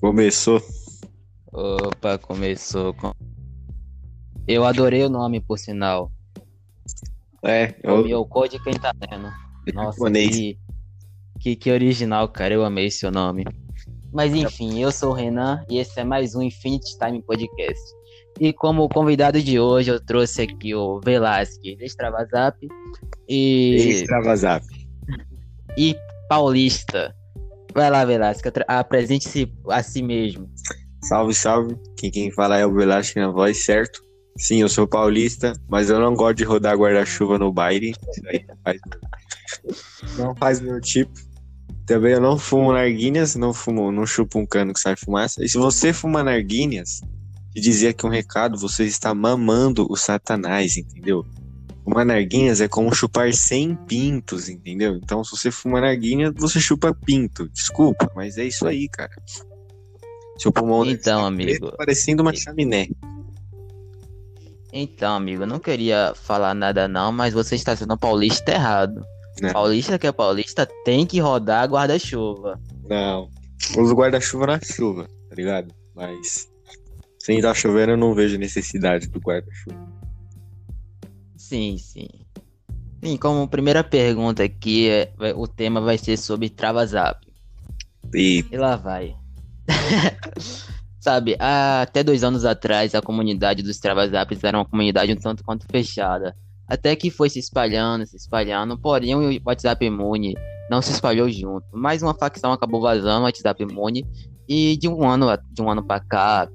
Começou. Opa, começou com. Eu adorei o nome, por sinal. É, O eu, meu code quem tá vendo. Nossa, que, que, que original, cara. Eu amei seu nome. Mas enfim, eu sou o Renan e esse é mais um Infinity Time Podcast. E como convidado de hoje, eu trouxe aqui o Velasquez, Extravazap e, Extravasap. e Paulista. Vai lá, atra- apresente-se a si mesmo. Salve, salve. Quem, quem fala é o Velasquez na voz, certo? Sim, eu sou paulista, mas eu não gosto de rodar guarda-chuva no baile. Isso aí não faz, meu tipo. Também eu não fumo narguinhas, não fumo, não chupo um cano que sai fumaça. E se você fuma narguinhas, te dizia que um recado, você está mamando o satanás, entendeu? Fumar narguinhas é como chupar 100 pintos, entendeu? Então, se você fuma narguinha, você chupa pinto. Desculpa, mas é isso aí, cara. Seu pulmão Então, amigo. preto, parecendo uma chaminé. Então, amigo, eu não queria falar nada não, mas você está sendo paulista errado. Né? Paulista que é paulista tem que rodar guarda-chuva. Não. Uso guarda-chuva na chuva, tá ligado? Mas sem estar chovendo, eu não vejo necessidade do guarda-chuva. Sim, sim. Sim, como primeira pergunta aqui, é- o tema vai ser sobre Travazap. E E lá vai. Sabe, há até dois anos atrás, a comunidade dos Travazaps era uma comunidade um tanto quanto fechada. Até que foi se espalhando, se espalhando, porém o WhatsApp Imune não se espalhou junto. Mais uma facção acabou vazando o WhatsApp Imune e de um ano, de um ano pra cá,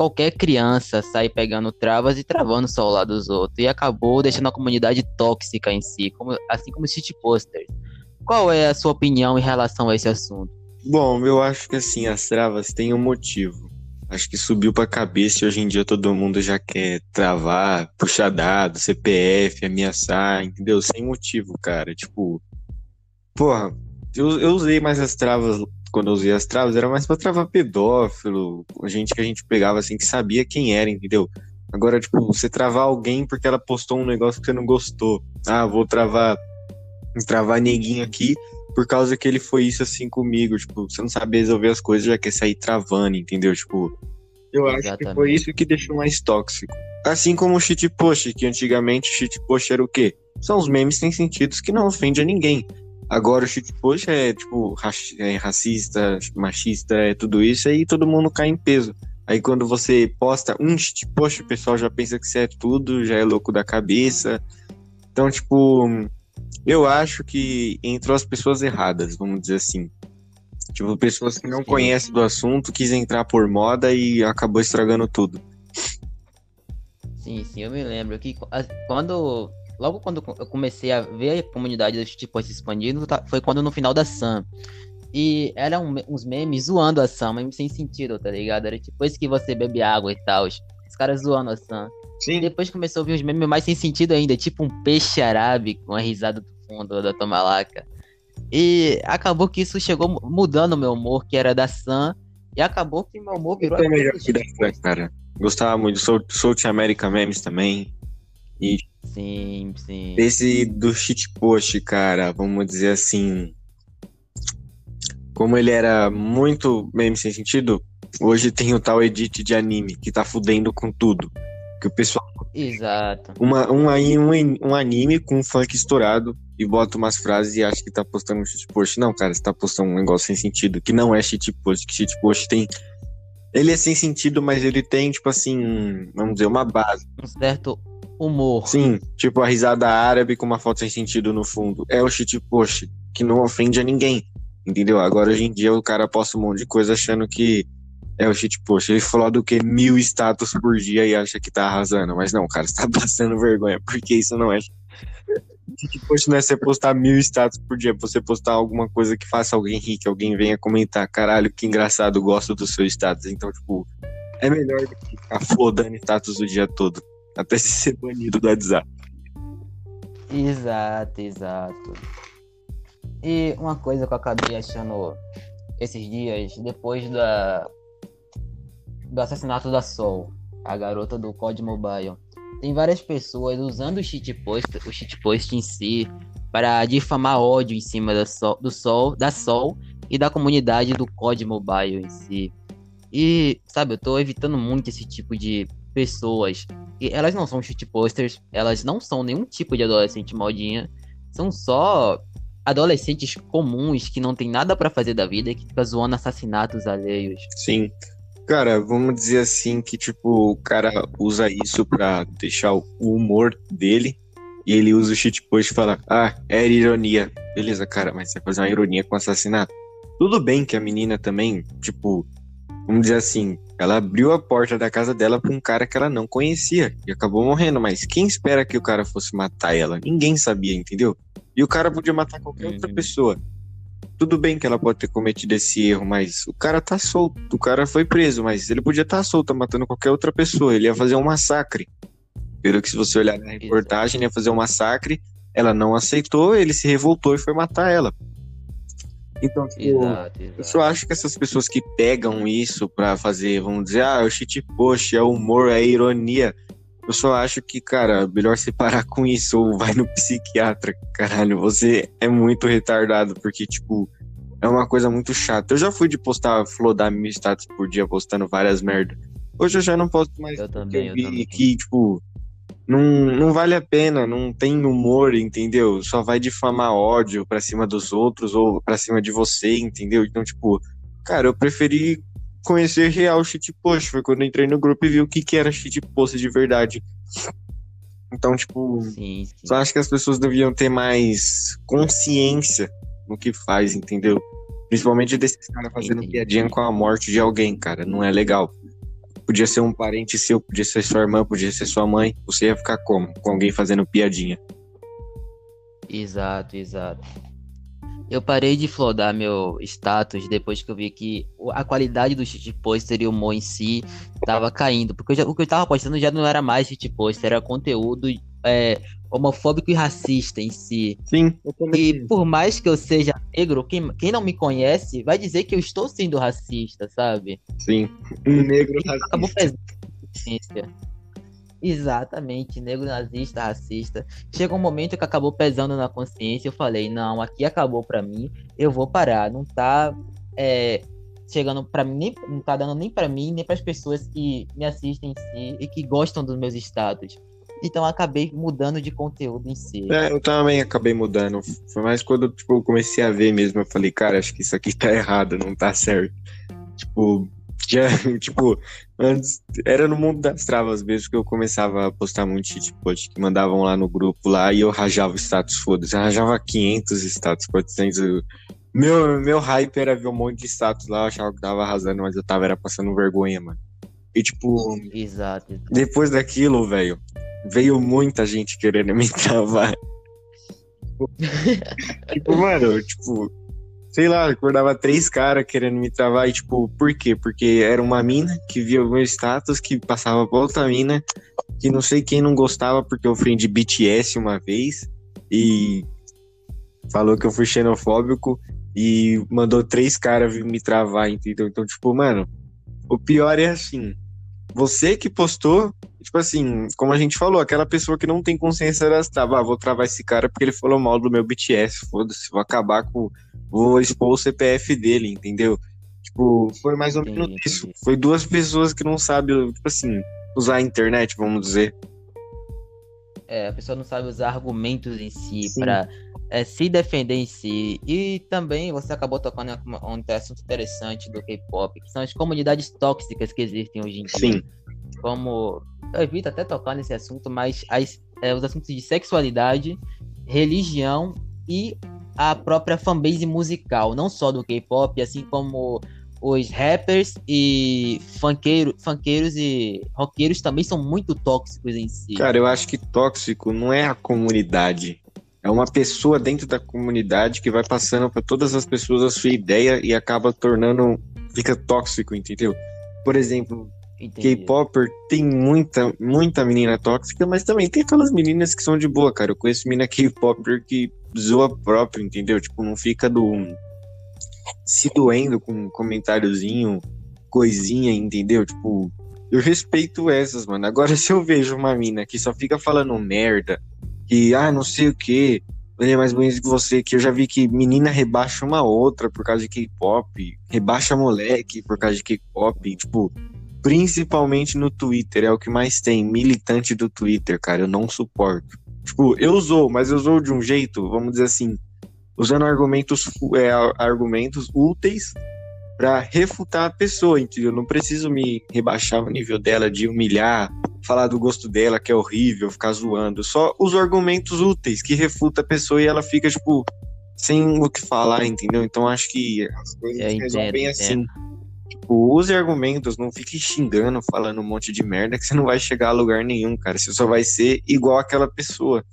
qualquer criança sai pegando travas e travando só o lado dos outros. E acabou deixando a comunidade tóxica em si, como- assim como os shitposters. Qual é a sua opinião em relação a esse assunto? Bom, eu acho que assim, as travas têm um motivo. Acho que subiu pra cabeça e hoje em dia todo mundo já quer travar, puxar dado, CPF, ameaçar, entendeu? Sem motivo, cara. Tipo, porra, eu, eu usei mais as travas, quando eu usei as travas, era mais pra travar pedófilo, gente que a gente pegava assim, que sabia quem era, entendeu? Agora, tipo, você travar alguém porque ela postou um negócio que você não gostou. Ah, vou travar, travar neguinho aqui por causa que ele foi isso assim comigo, tipo, você não sabe resolver as coisas, já quer sair travando, entendeu? Tipo, eu acho que foi isso que deixou mais tóxico. Assim como o shitpost, que antigamente o shitpost era o quê? São os memes sem sentidos que não ofendem a ninguém. Agora o shitpost é, tipo, é racista, machista, é tudo isso, aí todo mundo cai em peso. Aí quando você posta um shitpost, o pessoal já pensa que você é tudo, já é louco da cabeça. Então, tipo, eu acho que entrou as pessoas erradas, vamos dizer assim. Tipo, pessoas que não conhecem do assunto, quis entrar por moda e acabou estragando tudo. Sim, sim, eu me lembro que quando. Logo quando eu comecei a ver a comunidade do tipo se expandindo, tá- foi quando no final da Sam. E eram uns memes zoando a Sam, memes sem sentido, tá ligado? Era tipo esse que você bebe água e tal. Os caras zoando a Sam. E Sim. depois começou a vir uns memes mais sem sentido ainda, tipo um peixe árabe com a risada do fundo da Tomalaca. E acabou que isso chegou mu- mudando o meu humor, que era da Sam. E acabou que meu humor virou. Eu também já aquele fui da Fran, cara. Gostava muito. Sou, sou Team America Memes também. Sim, sim. Esse do shitpost, cara, vamos dizer assim. Como ele era muito meme sem sentido, hoje tem o tal edit de anime que tá fudendo com tudo. Que o pessoal. Exato. Uma, um, um, um anime com um funk estourado e bota umas frases e acha que tá postando um shitpost. Não, cara, você tá postando um negócio sem sentido, que não é shitpost, que shitpost tem. Ele é sem sentido, mas ele tem, tipo assim, vamos dizer, uma base. um certo humor. Sim, tipo a risada árabe com uma foto sem sentido no fundo. É o shitpost, que não ofende a ninguém. Entendeu? Agora hoje em dia o cara posta um monte de coisa achando que é o shitpost. Ele falou do que mil status por dia e acha que tá arrasando. Mas não, cara, você tá passando vergonha, porque isso não é. Shitpost não é você postar mil status por dia, é você postar alguma coisa que faça alguém rir, que alguém venha comentar, caralho, que engraçado, gosto do seu status. Então, tipo, é melhor do que ficar flodando status o dia todo. Até se ser banido do WhatsApp. Exato, exato. E uma coisa que eu acabei achando esses dias, depois da do assassinato da Sol, a garota do COD Mobile, tem várias pessoas usando o shitpost, o shitpost em si para difamar ódio em cima da Sol, do Sol, da Sol e da comunidade do COD Mobile em si. E, sabe, eu tô evitando muito esse tipo de pessoas. E elas não são shitposters, elas não são nenhum tipo de adolescente modinha. São só adolescentes comuns que não tem nada para fazer da vida e que fica zoando assassinatos alheios. Sim. Cara, vamos dizer assim que, tipo, o cara usa isso pra deixar o humor dele e ele usa o shitpost e fala, ah, era ironia. Beleza, cara, mas você vai fazer uma ironia com assassinato. Tudo bem que a menina também, tipo, vamos dizer assim, ela abriu a porta da casa dela pra um cara que ela não conhecia e acabou morrendo, mas quem espera que o cara fosse matar ela? Ninguém sabia, entendeu? E o cara podia matar qualquer outra pessoa. Tudo bem que ela pode ter cometido esse erro, mas o cara tá solto. O cara foi preso, mas ele podia estar tá solto matando qualquer outra pessoa. Ele ia fazer um massacre. Pelo que se você olhar na reportagem, ele ia fazer um massacre. Ela não aceitou, ele se revoltou e foi matar ela. Então, tipo, exato, exato. eu só acho que essas pessoas que pegam isso pra fazer, vamos dizer, ah, o shit post, é humor, é ironia. Eu só acho que, cara, melhor você parar com isso ou vai no psiquiatra, caralho. Você é muito retardado, porque, tipo, é uma coisa muito chata. Eu já fui de postar, flodar meu status por dia postando várias merdas. Hoje eu já não posto mais. Eu também, eu, vi também. que, tipo, não, não vale a pena, não tem humor, entendeu? Só vai difamar ódio pra cima dos outros ou pra cima de você, entendeu? Então, tipo, cara, eu preferi conhecer real shitpost. Foi quando eu entrei no grupo e vi o que, que era shitpost de verdade. Então, tipo, sim, sim. só acho que as pessoas deviam ter mais consciência no que faz, entendeu? Principalmente desses caras fazendo piadinha com a morte de alguém, cara. Não é legal. Podia ser um parente seu, podia ser sua irmã, podia ser sua mãe. Você ia ficar como? Com alguém fazendo piadinha. Exato, exato. Eu parei de flodar meu status depois que eu vi que a qualidade do shitposter e o humor em si tava caindo. Porque já, o que eu tava postando já não era mais shitposter, era conteúdo é, homofóbico e racista em si. Sim. E por mais que eu seja negro, quem, quem não me conhece vai dizer que eu estou sendo racista, sabe? Sim. Um negro racista. Acabou pesando. Exatamente, negro nazista, racista. Chega um momento que acabou pesando na consciência. Eu falei, não, aqui acabou para mim, eu vou parar. Não tá é, chegando para mim, não tá dando nem para mim, nem para as pessoas que me assistem em si e que gostam dos meus status. Então acabei mudando de conteúdo em si. É, eu também acabei mudando. Foi mais quando tipo, eu comecei a ver mesmo. Eu falei, cara, acho que isso aqui tá errado, não tá certo. Tipo, já, tipo, antes era no mundo das travas mesmo que eu começava a postar muito shitpost que mandavam lá no grupo lá e eu rajava status, foda-se. Eu rajava 500 status, 400. Meu, meu hype era ver um monte de status lá, eu achava que tava arrasando, mas eu tava era passando vergonha, mano. E tipo, exato, exato. depois daquilo, velho, veio muita gente querendo me travar. tipo, mano, tipo, sei lá, acordava três caras querendo me travar e, tipo, por quê? Porque era uma mina que via o meu status, que passava pra outra mina, que não sei quem não gostava porque eu ofendi BTS uma vez e falou que eu fui xenofóbico e mandou três caras me travar, entendeu? Então, tipo, mano, o pior é assim, você que postou, tipo assim, como a gente falou, aquela pessoa que não tem consciência das travas, ah, vou travar esse cara porque ele falou mal do meu BTS, foda-se, vou acabar com. Vou expor o CPF dele, entendeu? Tipo, foi mais ou menos isso. Foi duas pessoas que não sabem, tipo assim, usar a internet, vamos dizer. É, a pessoa não sabe usar argumentos em si para é, se defender em si. E também você acabou tocando um, um assunto interessante do K-pop, que são as comunidades tóxicas que existem hoje em dia. Sim. Como. Evito até tocar nesse assunto, mas as, é, os assuntos de sexualidade, religião e a própria fanbase musical, não só do K-pop, assim como os rappers e funkeiros, funkeiros e roqueiros também são muito tóxicos em si. Cara, eu acho que tóxico não é a comunidade, é uma pessoa dentro da comunidade que vai passando para todas as pessoas a sua ideia e acaba tornando. fica tóxico, entendeu? Por exemplo, K-Popper tem muita, muita menina tóxica, mas também tem aquelas meninas que são de boa, cara. Eu conheço menina K-Popper que zoa próprio, entendeu? Tipo, não fica do. se doendo com um comentáriozinho, coisinha, entendeu? Tipo, eu respeito essas, mano. Agora, se eu vejo uma mina que só fica falando merda, que, ah, não sei o que, ele é mais bonito que você, que eu já vi que menina rebaixa uma outra por causa de K-pop, rebaixa moleque por causa de K-pop, tipo, principalmente no Twitter, é o que mais tem, militante do Twitter, cara, eu não suporto. Tipo, eu usou, mas eu usou de um jeito, vamos dizer assim, usando argumentos, é, argumentos úteis para refutar a pessoa, entendeu? Eu não preciso me rebaixar o nível dela de humilhar, falar do gosto dela que é horrível, ficar zoando. Só os argumentos úteis que refuta a pessoa e ela fica, tipo, sem o que falar, entendeu? Então acho que as coisas é, resolvem assim. Tipo, use argumentos, não fique xingando, falando um monte de merda que você não vai chegar a lugar nenhum, cara. Você só vai ser igual aquela pessoa.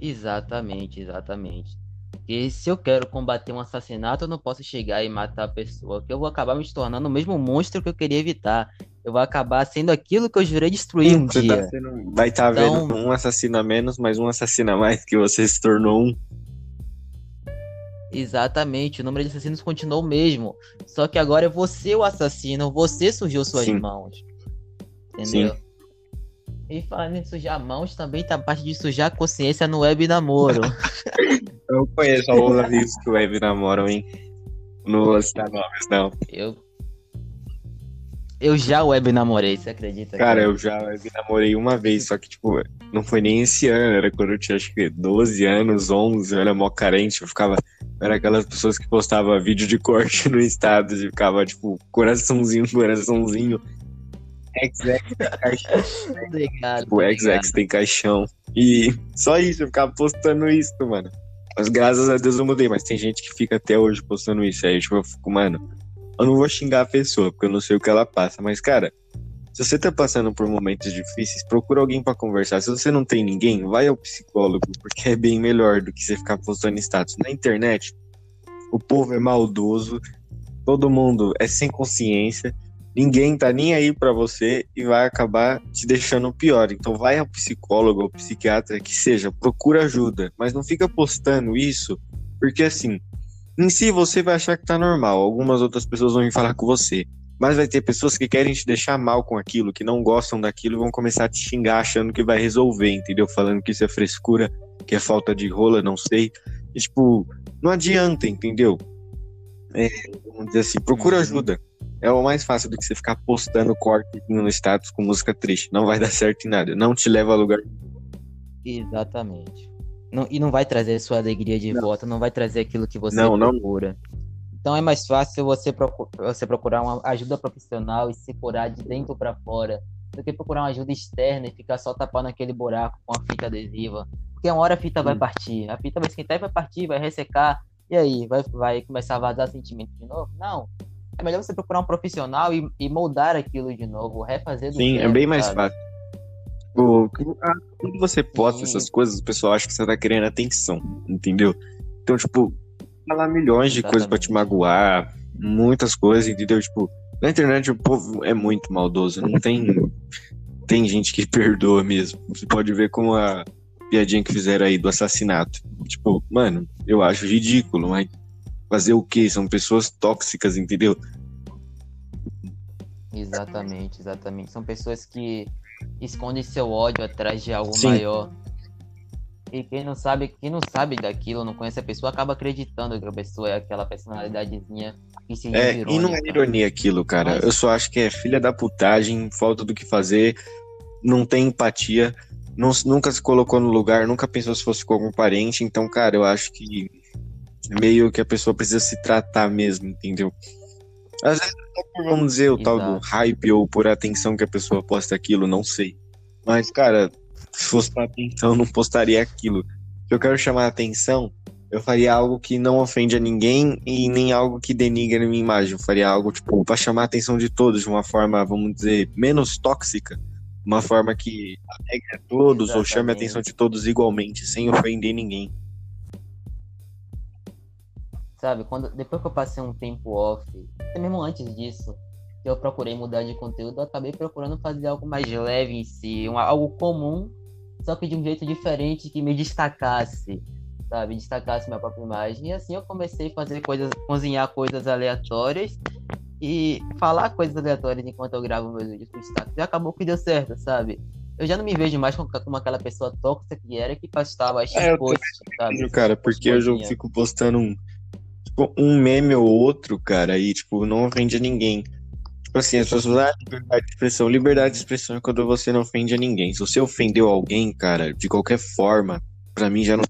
Exatamente, exatamente. Porque se eu quero combater um assassinato, eu não posso chegar e matar a pessoa, que eu vou acabar me tornando o mesmo monstro que eu queria evitar. Eu vou acabar sendo aquilo que eu jurei destruir Sim, um tá dia. Tá sendo... Vai estar tá então... vendo um assassino a menos, mas um assassino a mais que você se tornou um. Exatamente, o número de assassinos continuou o mesmo. Só que agora é você o assassino, você surgiu suas Sim. mãos. Entendeu? Sim. E falando em sujar mãos, também tá a parte de sujar a consciência no web namoro. Eu conheço alguns amigos que web namoram, hein? No vou citar nomes, não. Eu. Eu já web namorei, você acredita? Cara, eu já web namorei uma vez, só que, tipo, não foi nem esse ano, era quando eu tinha acho que 12 anos, 11, eu era mó carente, eu ficava. Era aquelas pessoas que postavam vídeo de corte no estado e ficava, tipo, coraçãozinho, coraçãozinho. XX tem caixão. Obrigado. Tipo, o XX tem caixão. E só isso, eu ficava postando isso, mano. Mas graças a Deus eu mudei, mas tem gente que fica até hoje postando isso. Aí, tipo, eu fico, mano, eu não vou xingar a pessoa, porque eu não sei o que ela passa. Mas, cara, se você tá passando por momentos difíceis, procura alguém para conversar. Se você não tem ninguém, vai ao psicólogo, porque é bem melhor do que você ficar postando status. Na internet, o povo é maldoso, todo mundo é sem consciência ninguém tá nem aí para você e vai acabar te deixando pior. Então vai ao psicólogo ou psiquiatra que seja, procura ajuda, mas não fica postando isso, porque assim, em si você vai achar que tá normal, algumas outras pessoas vão vir falar com você. Mas vai ter pessoas que querem te deixar mal com aquilo, que não gostam daquilo e vão começar a te xingar achando que vai resolver, entendeu? Falando que isso é frescura, que é falta de rola, não sei. E, tipo, não adianta, entendeu? É, vamos dizer assim, procura uhum. ajuda é o mais fácil do que você ficar postando corte no status com música triste. Não vai dar certo em nada. Não te leva a lugar. Exatamente. Não, e não vai trazer sua alegria de não. volta, não vai trazer aquilo que você não, procura. Não. Então é mais fácil você, procur, você procurar uma ajuda profissional e se curar de dentro para fora do que procurar uma ajuda externa e ficar só tapando aquele buraco com a fita adesiva. Porque uma hora a fita Sim. vai partir, a fita vai esquentar e vai partir, vai ressecar, e aí? Vai, vai começar a vazar sentimento de novo? Não é melhor você procurar um profissional e, e moldar aquilo de novo, refazer do Sim, zero, é bem mais sabe? fácil. O, quando você posta Sim. essas coisas, o pessoal acha que você tá querendo atenção, entendeu? Então, tipo, falar milhões de Exatamente. coisas pra te magoar, muitas coisas, entendeu? Tipo, na internet o povo é muito maldoso, não tem tem gente que perdoa mesmo. Você pode ver com a piadinha que fizeram aí do assassinato. Tipo, mano, eu acho ridículo, mas fazer o quê? São pessoas tóxicas, entendeu? Exatamente, exatamente. São pessoas que escondem seu ódio atrás de algo Sim. maior. E quem não sabe, quem não sabe daquilo, não conhece a pessoa, acaba acreditando que a pessoa é aquela personalidadezinha que se É, irônica. e não é ironia aquilo, cara. Mas... Eu só acho que é filha da putagem, falta do que fazer, não tem empatia, não, nunca se colocou no lugar, nunca pensou se fosse com algum parente. Então, cara, eu acho que meio que a pessoa precisa se tratar mesmo, entendeu? Às vezes, vamos dizer, o Exato. tal do hype ou por atenção que a pessoa posta aquilo, não sei. Mas, cara, se fosse pra atenção, não postaria aquilo. Se eu quero chamar a atenção, eu faria algo que não ofende a ninguém e nem algo que denigre a minha imagem. Eu faria algo, tipo, pra chamar a atenção de todos de uma forma, vamos dizer, menos tóxica. Uma forma que alegre a todos Exatamente. ou chame a atenção de todos igualmente, sem ofender ninguém. Sabe, quando, depois que eu passei um tempo off, até mesmo antes disso, eu procurei mudar de conteúdo, eu acabei procurando fazer algo mais leve em si, um, algo comum, só que de um jeito diferente que me destacasse, sabe? Destacasse minha própria imagem. E assim eu comecei a fazer coisas, cozinhar coisas aleatórias e falar coisas aleatórias enquanto eu gravo meus vídeos com destaque. E acabou que deu certo, sabe? Eu já não me vejo mais como, como aquela pessoa tóxica que era que postava as É, posts, sabe? cara, porque eu já fico postando um, tipo, um meme ou outro, cara, e, tipo, não ofende a ninguém. Tipo assim, as pessoas, ah, liberdade de expressão. Liberdade de expressão é quando você não ofende a ninguém. Se você ofendeu alguém, cara, de qualquer forma, pra mim já não,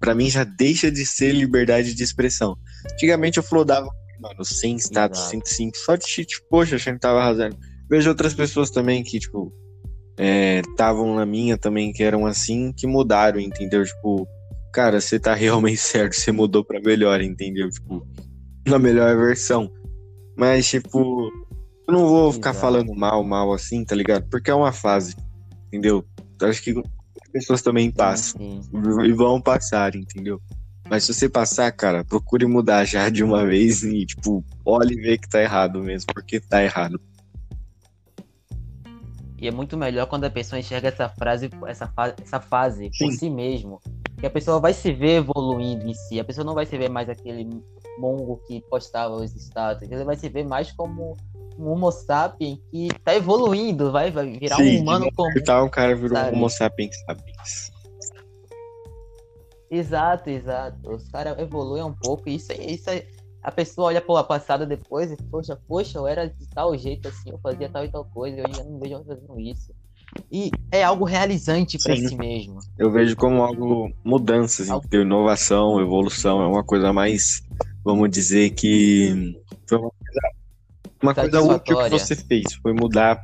pra mim já deixa de ser liberdade de expressão. Antigamente eu flodava, mano, sem status, Exato. sem simples, só de shit, poxa, achando que tava arrasando. Vejo outras pessoas também que, tipo, estavam na minha também, que eram assim, que mudaram, entendeu? Tipo, cara, você tá realmente certo, você mudou pra melhor, entendeu? Tipo, na melhor versão. Mas, tipo, eu não vou ficar Exato. falando mal, mal assim, tá ligado? Porque é uma fase, entendeu? Eu acho que as pessoas também passam Sim, e vão passar, entendeu? Mas se você passar, cara, procure mudar já de uma vez e, tipo, olhe e vê que tá errado mesmo, porque tá errado. E é muito melhor quando a pessoa enxerga essa frase, essa, fa essa fase por Sim. si mesmo. Que a pessoa vai se ver evoluindo em si. A pessoa não vai se ver mais aquele mongo que postava os status. Ele vai se ver mais como um homo sapien que tá evoluindo, vai, vai virar Sim, um humano de comum. Tal, o cara virou sabe? um homo sapiens sapiens. Exato, exato. Os caras evoluem um pouco e isso, é- isso é... A pessoa olha pô, a passada depois e, poxa, poxa, eu era de tal jeito assim, eu fazia tal e tal coisa, eu não vejo eu fazendo isso. E é algo realizante pra Sim. si mesmo. Eu vejo como algo mudanças, Algo-? Inovação, evolução, é uma coisa mais, vamos dizer que foi uma coisa, uma coisa útil que você fez, foi mudar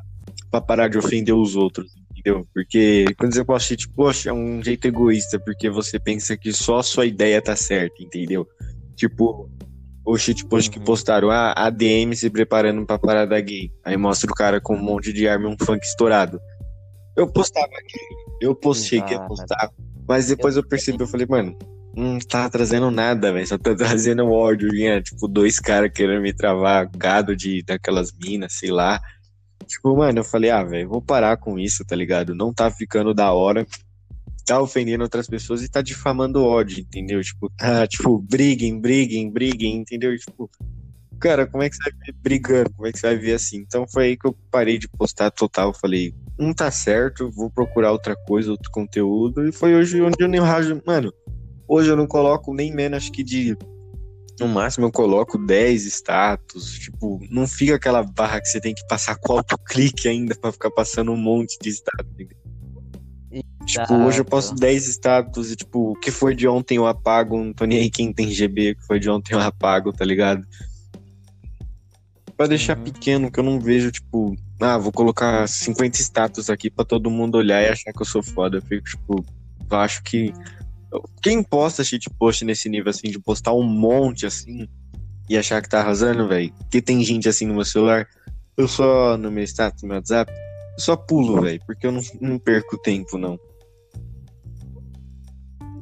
pra parar de ofender os outros, entendeu? Porque quando você posta, tipo, poxa, é um jeito egoísta, porque você pensa que só a sua ideia tá certa, entendeu? Tipo, o shitpost que Uhum. postaram, ah, ADM se preparando pra parada gay. Aí mostra o cara com um monte de arma e um funk estourado. Eu postava aquilo, eu post, cheguei a Exato. postar, mas depois eu percebi, eu falei, mano, não tá trazendo nada, velho, só tá trazendo ódio, vinha, tipo, dois caras querendo me travar, gado de, daquelas minas, sei lá. Tipo, mano, eu falei, ah, velho, vou parar com isso, tá ligado? Não tá ficando da hora, tá ofendendo outras pessoas e tá difamando ódio, entendeu? Tipo, tá, tipo, briguem, briguem, briguem, entendeu? Tipo, cara, como é que você vai ver brigando? Como é que você vai ver assim? Então foi aí que eu parei de postar total. Falei, não tá certo, vou procurar outra coisa, outro conteúdo. E foi hoje onde eu nem rajo. Mano, hoje eu não coloco nem menos, acho que de. No máximo eu coloco 10 status. Tipo, não fica aquela barra que você tem que passar com autoclique ainda pra ficar passando um monte de status. Tipo, hoje eu posto 10 status e, tipo, o que foi de ontem eu apago. Não tô nem aí quem tem GB, o que foi de ontem eu apago, tá ligado? Pra deixar Uhum. pequeno, que eu não vejo, tipo, ah, vou colocar 50 status aqui pra todo mundo olhar e achar que eu sou foda. Eu fico, tipo, eu acho que. Quem posta shitpost nesse nível, assim, de postar um monte, assim, e achar que tá arrasando, velho? Que tem gente assim no meu celular. Eu só, no meu status, no meu WhatsApp, eu só pulo, velho, porque eu não, não perco tempo, não.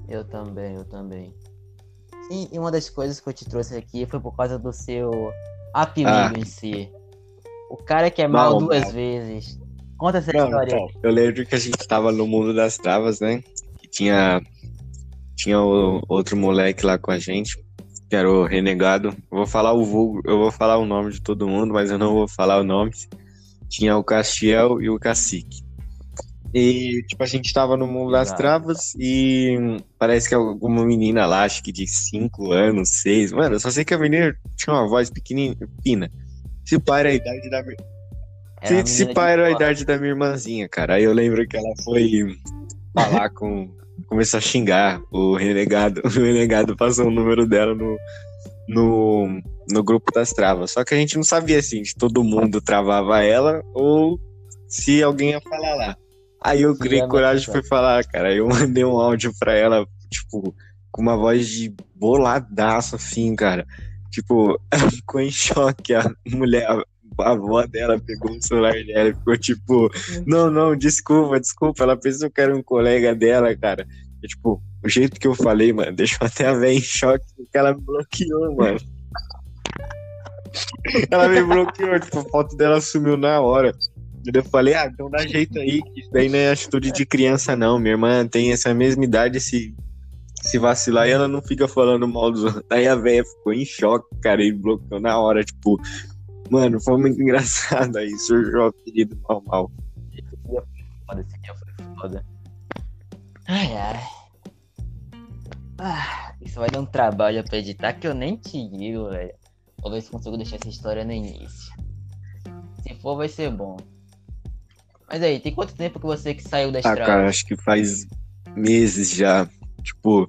Eu também, eu também. Sim, e uma das coisas que eu te trouxe aqui foi por causa do seu apelido Ah. em si. O cara que é mal Não, duas não. vezes. Conta essa Não, história eu lembro que a gente tava no mundo das travas, né? Que tinha, tinha o outro moleque lá com a gente, que era o renegado. Eu vou falar o vulgo, eu vou falar o nome de todo mundo, mas eu não vou falar o nome. Tinha o Castiel e o Cacique. E, tipo, a gente tava no mundo das Exato. travas e parece que alguma menina lá, acho que de 5 anos, 6. Mano, eu só sei que a menina tinha uma voz pequenininha, fina. Se pá, era a idade da minha. Se, se pá, de era a idade da minha irmãzinha, cara. Aí eu lembro que ela foi falar com. Começou a xingar o renegado. O renegado passou o número dela no, no, no grupo das travas. Só que a gente não sabia assim, se todo mundo travava ela ou se alguém ia falar lá. Aí eu criei coragem e fui falar, cara. Aí eu mandei um áudio pra ela, tipo, com uma voz de boladaço, assim, cara. Tipo, ela ficou em choque. A mulher, a, avó dela pegou o celular dela e ficou tipo, não, não, desculpa, desculpa. Ela pensou que era um colega dela, cara. E, tipo, o jeito que eu falei, mano, deixou até a velha em choque, porque ela me bloqueou, mano. Ela me bloqueou, tipo, a foto dela sumiu na hora. Eu falei, ah, então dá jeito aí, que isso daí não é atitude de criança, não. Minha irmã tem essa mesma idade, se, se vacilar, e ela não fica falando mal dos outros. Aí a velha ficou em choque, cara, e bloqueou na hora, tipo, mano, foi muito engraçado aí, surgiu o apelido normal. foda, esse dia foi foda. Ai, ai. Ah, isso vai dar um trabalho pra editar que eu nem te digo, velho. Vou ver se consigo deixar essa história no início. Se for, vai ser bom. Mas aí, tem quanto tempo que você que saiu da Ah, estrada? cara, acho que faz meses já. Tipo,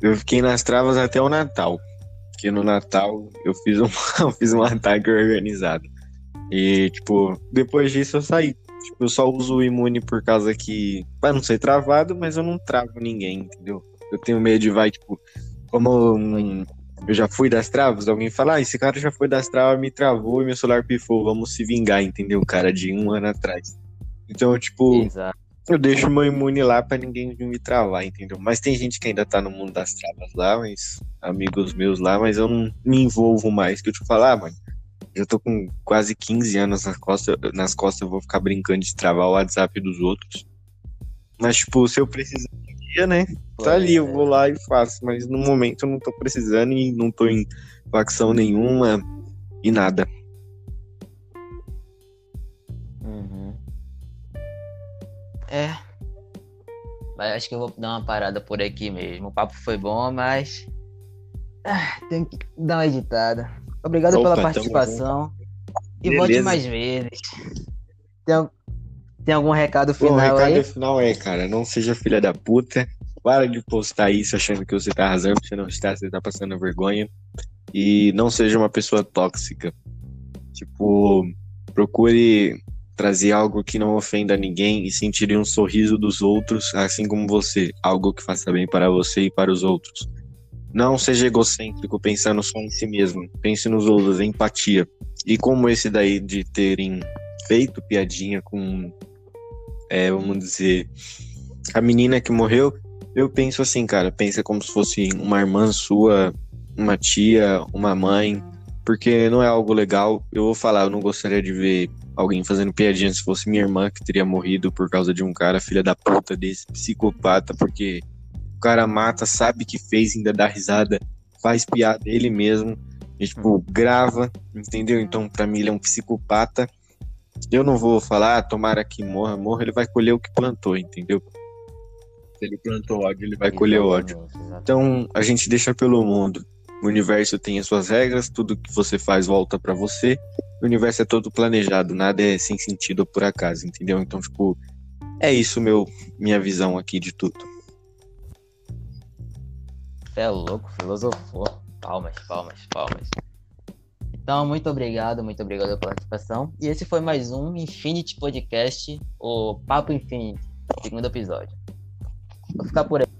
eu fiquei nas travas até o Natal. Porque no Natal eu fiz um, eu fiz um ataque organizado. E, tipo, depois disso eu saí. Tipo, eu só uso o imune por causa que. Pra não ser travado, mas eu não travo ninguém, entendeu? Eu tenho medo de vai, tipo, como hum, eu já fui das travas, alguém fala, ah, esse cara já foi das travas, me travou e meu celular pifou, vamos se vingar, entendeu? Cara, de um ano atrás. Então, tipo, Exato. Eu deixo meu imune lá pra ninguém me travar, entendeu? Mas tem gente que ainda tá no mundo das travas lá, mas amigos meus lá, mas eu não me envolvo mais. Que eu te falar, ah, mano, já tô com quase 15 anos nas costas, nas costas eu vou ficar brincando de travar o WhatsApp dos outros. Mas, tipo, se eu precisar um dia, né? Tá ali, eu vou lá e faço. Mas no momento eu não tô precisando e não tô em facção nenhuma e nada. É. Mas acho que eu vou dar uma parada por aqui mesmo. O papo foi bom, mas. Ah, tem que dar uma editada. Obrigado Opa, pela participação. E Beleza. volte mais vezes. Tem, tem algum recado Bom, o final recado aí? final é, cara, não seja filha da puta. Para de postar isso achando que você tá arrasando, você não está, você tá passando vergonha. E não seja uma pessoa tóxica. Tipo, procure trazer algo que não ofenda ninguém e sentir um sorriso dos outros, assim como você. Algo que faça bem para você e para os outros. Não seja egocêntrico pensando só em si mesmo. Pense nos outros, empatia. E como esse daí de terem feito piadinha com é, vamos dizer, a menina que morreu, eu penso assim, cara, pensa como se fosse uma irmã sua, uma tia, uma mãe, porque não é algo legal. Eu vou falar, eu não gostaria de ver alguém fazendo piadinha se fosse minha irmã que teria morrido por causa de um cara, filha da puta desse, psicopata, porque o cara mata, sabe que fez, ainda dá risada, faz piada ele mesmo, e, tipo, grava, entendeu? Então, pra mim, ele é um psicopata. Eu não vou falar, ah, tomara que morra, morra, ele vai colher o que plantou, entendeu? Se ele plantou ódio, ele vai colher ódio. Então, a gente deixa pelo mundo. O universo tem as suas regras, tudo que você faz volta pra você. O universo é todo planejado, nada é sem sentido ou por acaso, entendeu? Então, tipo, é isso meu minha visão aqui de tudo. Você é louco, filosofou. Palmas, palmas, palmas. Então, muito obrigado, muito obrigado pela participação. E esse foi mais um Infinity Podcast, o Papo Infinity, segundo episódio. Vou ficar por aí.